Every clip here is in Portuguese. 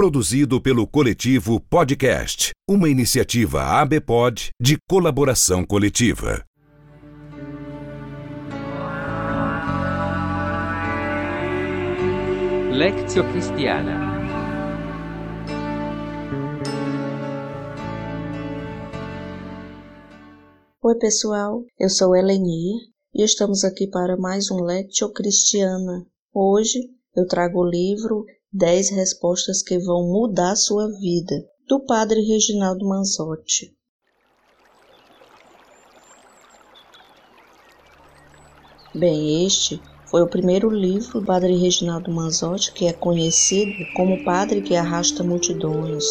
Produzido pelo Coletivo Podcast, uma iniciativa ABPOD de colaboração coletiva. Lectio Cristiana Oi pessoal, eu sou Eleni e estamos aqui para mais um Lectio Cristiana. Hoje eu trago o livro 10 respostas que vão mudar sua vida, do padre Reginaldo Manzotti. Bem, este foi o primeiro livro do padre Reginaldo Manzotti que é conhecido como padre que arrasta multidões.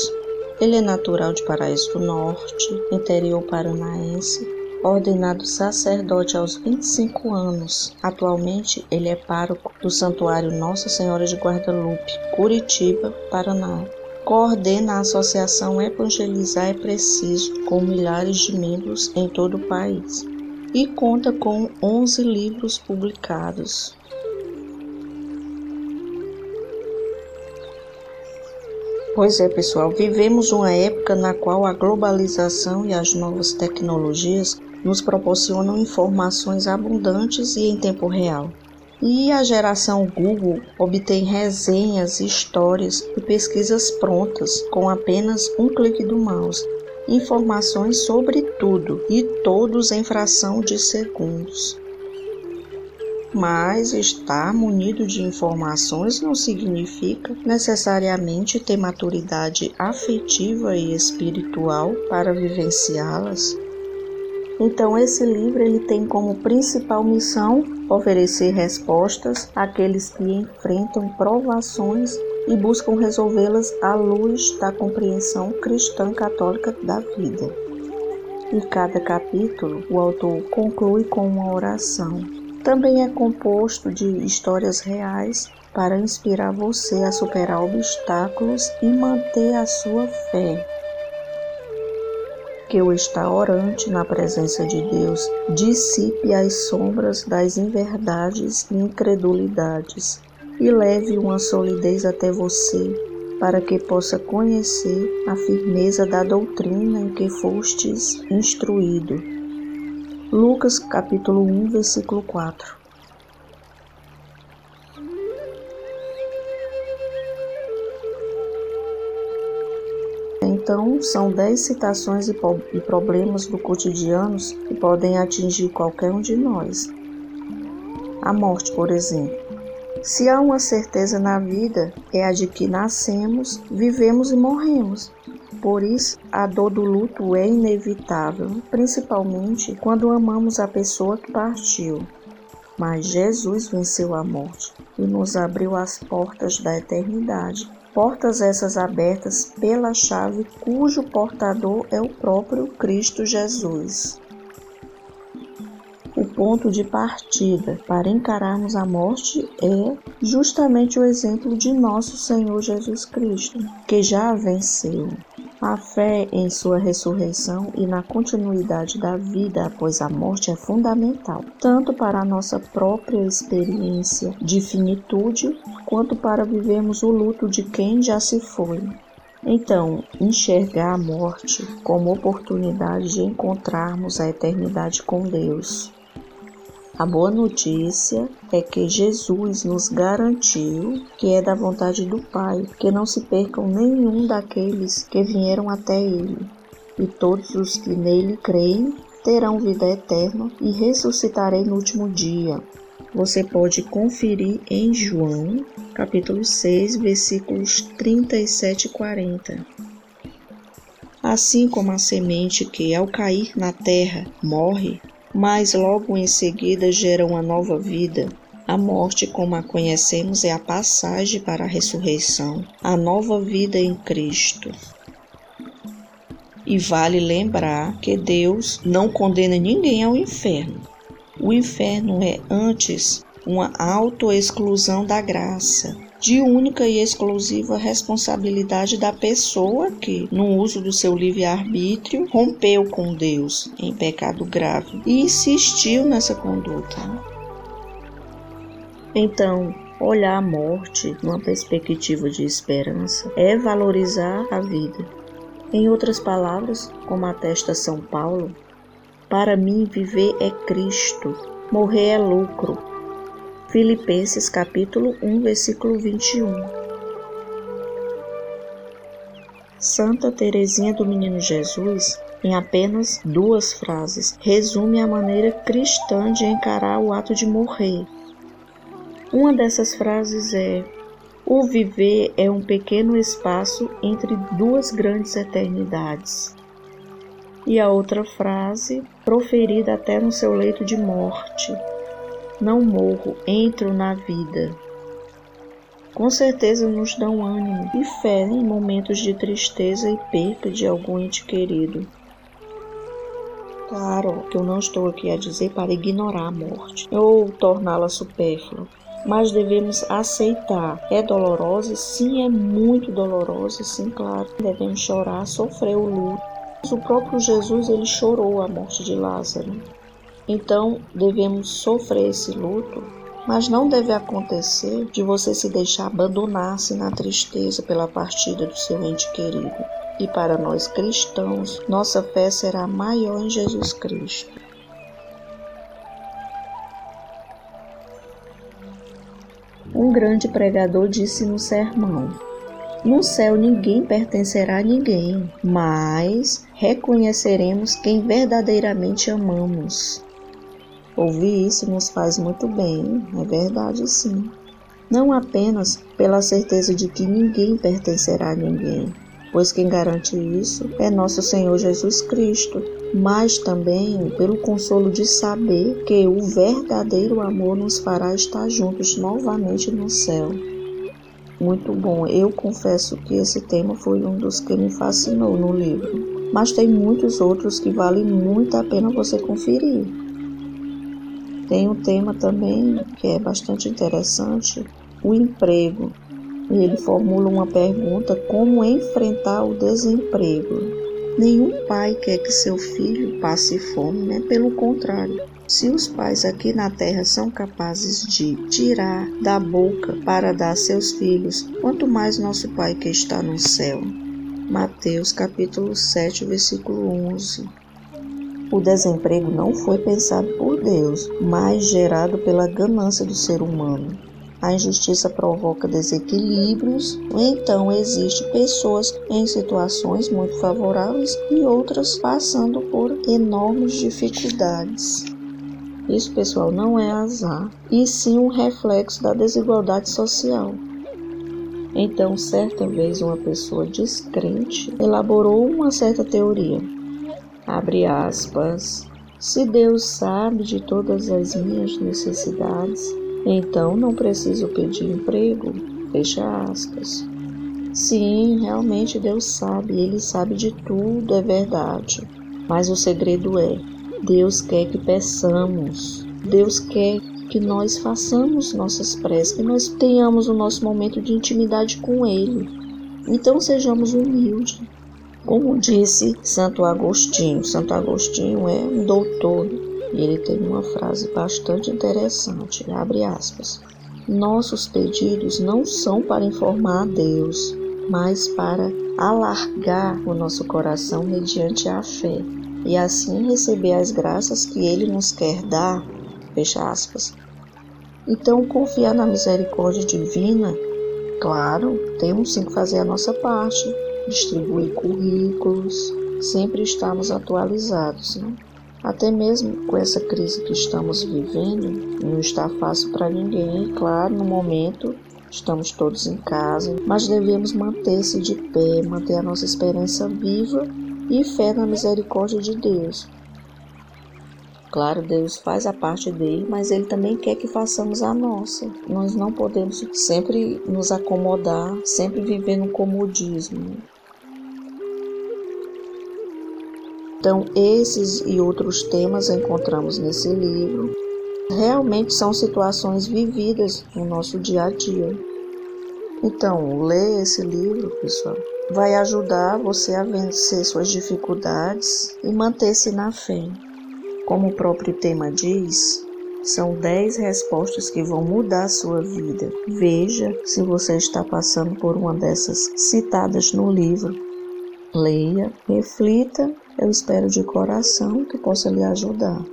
Ele é natural de Paraíso do Norte, interior paranaense, ordenado sacerdote aos 25 anos. Atualmente, ele é pároco do Santuário Nossa Senhora de Guadalupe, Curitiba, Paraná. Coordena a Associação Evangelizar é Preciso, com milhares de membros em todo o país. E conta com 11 livros publicados. Pois é, pessoal, vivemos uma época na qual a globalização e as novas tecnologias nos proporcionam informações abundantes e em tempo real. E a geração Google obtém resenhas, histórias e pesquisas prontas com apenas um clique do mouse. Informações sobre tudo e todos em fração de segundos. Mas estar munido de informações não significa necessariamente ter maturidade afetiva e espiritual para vivenciá-las. Então esse livro ele tem como principal missão oferecer respostas àqueles que enfrentam provações e buscam resolvê-las à luz da compreensão cristã católica da vida. Em cada capítulo, o autor conclui com uma oração. Também é composto de histórias reais para inspirar você a superar obstáculos e manter a sua fé que o estar orante na presença de Deus dissipe as sombras das inverdades e incredulidades e leve uma solidez até você, para que possa conhecer a firmeza da doutrina em que fostes instruído. Lucas capítulo 1, versículo 4. Então, são dez citações e, e problemas do cotidiano que podem atingir qualquer um de nós. A morte, por exemplo. Se há uma certeza na vida, é a de que nascemos, vivemos e morremos. Por isso, a dor do luto é inevitável, principalmente quando amamos a pessoa que partiu. Mas Jesus venceu a morte e nos abriu as portas da eternidade portas essas abertas pela chave cujo portador é o próprio Cristo Jesus. O ponto de partida para encararmos a morte é justamente o exemplo de nosso Senhor Jesus Cristo, que já venceu. A fé em sua ressurreição e na continuidade da vida após a morte é fundamental, tanto para a nossa própria experiência de finitude, quanto para vivermos o luto de quem já se foi. Então, enxergar a morte como oportunidade de encontrarmos a eternidade com Deus. A boa notícia é que Jesus nos garantiu que é da vontade do Pai que não se percam nenhum daqueles que vieram até Ele, e todos os que nele creem terão vida eterna e ressuscitarei no último dia. Você pode conferir em João, capítulo 6, versículos 37 e 40. Assim como a semente que, ao cair na terra, morre, mas logo em seguida gera uma nova vida, a morte, como a conhecemos, é a passagem para a ressurreição, a nova vida em Cristo. E vale lembrar que Deus não condena ninguém ao inferno. O inferno é antes uma autoexclusão da graça, de única e exclusiva responsabilidade da pessoa que, no uso do seu livre-arbítrio, rompeu com Deus em pecado grave e insistiu nessa conduta. Então, olhar a morte numa perspectiva de esperança é valorizar a vida. Em outras palavras, como atesta São Paulo, para mim viver é Cristo, morrer é lucro, Filipenses capítulo 1, versículo 21. Santa Teresinha do Menino Jesus, em apenas duas frases, resume a maneira cristã de encarar o ato de morrer. Uma dessas frases é: O viver é um pequeno espaço entre duas grandes eternidades. E a outra frase, proferida até no seu leito de morte: não morro, entro na vida. Com certeza nos dão ânimo e fé em momentos de tristeza e perda de algum ente querido. Claro que eu não estou aqui a dizer para ignorar a morte ou torná-la supérflua, mas devemos aceitar. É dolorosa? Sim, é muito dolorosa, sim, claro. Devemos chorar, sofrer o luto. O próprio Jesus ele chorou a morte de Lázaro. Então devemos sofrer esse luto, mas não deve acontecer de você se deixar abandonar-se na tristeza pela partida do seu ente querido. E para nós cristãos, nossa fé será maior em Jesus Cristo. Um grande pregador disse no sermão: No céu ninguém pertencerá a ninguém, mas reconheceremos quem verdadeiramente amamos. Ouvir isso nos faz muito bem, é verdade sim. Não apenas pela certeza de que ninguém pertencerá a ninguém, pois quem garante isso é nosso Senhor Jesus Cristo, mas também pelo consolo de saber que o verdadeiro amor nos fará estar juntos novamente no céu. Muito bom, eu confesso que esse tema foi um dos que me fascinou no livro, mas tem muitos outros que valem muito a pena você conferir. Tem um tema também que é bastante interessante, o emprego. E ele formula uma pergunta: como enfrentar o desemprego? Nenhum pai quer que seu filho passe fome, né? Pelo contrário, se os pais aqui na terra são capazes de tirar da boca para dar a seus filhos, quanto mais nosso Pai que está no céu. Mateus capítulo 7, versículo 11. O desemprego não foi pensado por Deus, mas gerado pela ganância do ser humano. A injustiça provoca desequilíbrios, então existem pessoas em situações muito favoráveis e outras passando por enormes dificuldades. Isso, pessoal, não é azar, e sim um reflexo da desigualdade social. Então, certa vez, uma pessoa descrente elaborou uma certa teoria Abre aspas. Se Deus sabe de todas as minhas necessidades, então não preciso pedir emprego. Fecha aspas. Sim, realmente Deus sabe, Ele sabe de tudo, é verdade. Mas o segredo é: Deus quer que peçamos, Deus quer que nós façamos nossas preces, que nós tenhamos o nosso momento de intimidade com Ele. Então sejamos humildes, como disse Santo Agostinho, Santo Agostinho é um doutor e ele tem uma frase bastante interessante, abre aspas. Nossos pedidos não são para informar a Deus, mas para alargar o nosso coração mediante a fé e assim receber as graças que Ele nos quer dar. Fecha aspas. Então, confiar na misericórdia divina, claro, temos sim que fazer a nossa parte, distribuir currículos, sempre estamos atualizados. Né? Até mesmo com essa crise que estamos vivendo, não está fácil para ninguém. Claro, no momento estamos todos em casa, mas devemos manter-se de pé, manter a nossa esperança viva e fé na misericórdia de Deus. Claro, Deus faz a parte dele, mas ele também quer que façamos a nossa. Nós não podemos sempre nos acomodar, sempre viver no comodismo. Então, esses e outros temas encontramos nesse livro. Realmente são situações vividas no nosso dia a dia. Então, ler esse livro, pessoal, vai ajudar você a vencer suas dificuldades e manter-se na fé. Como o próprio tema diz, são 10 respostas que vão mudar a sua vida. Veja se você está passando por uma dessas citadas no livro. Leia, reflita eu espero de coração que possa lhe ajudar.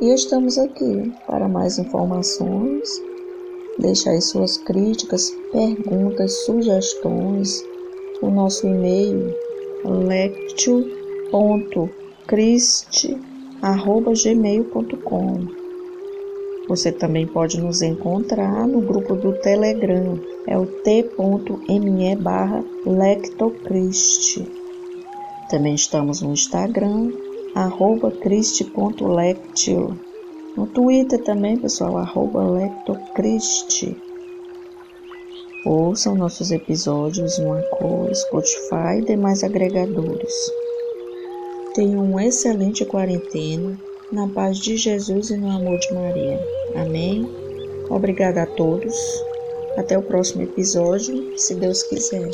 E estamos aqui para mais informações. Deixe aí suas críticas, perguntas, sugestões. O nosso e-mail lectio.crist.gmail.com você também pode nos encontrar no grupo do Telegram, é o t.me barra lectocrist. Também estamos no Instagram, arroba. No Twitter também, pessoal, arroba lectocrist. Ouçam nossos episódios no Anchor, Spotify e demais agregadores. Tenham uma excelente quarentena na paz de Jesus e no amor de Maria. Amém. Obrigada a todos. Até o próximo episódio, se Deus quiser.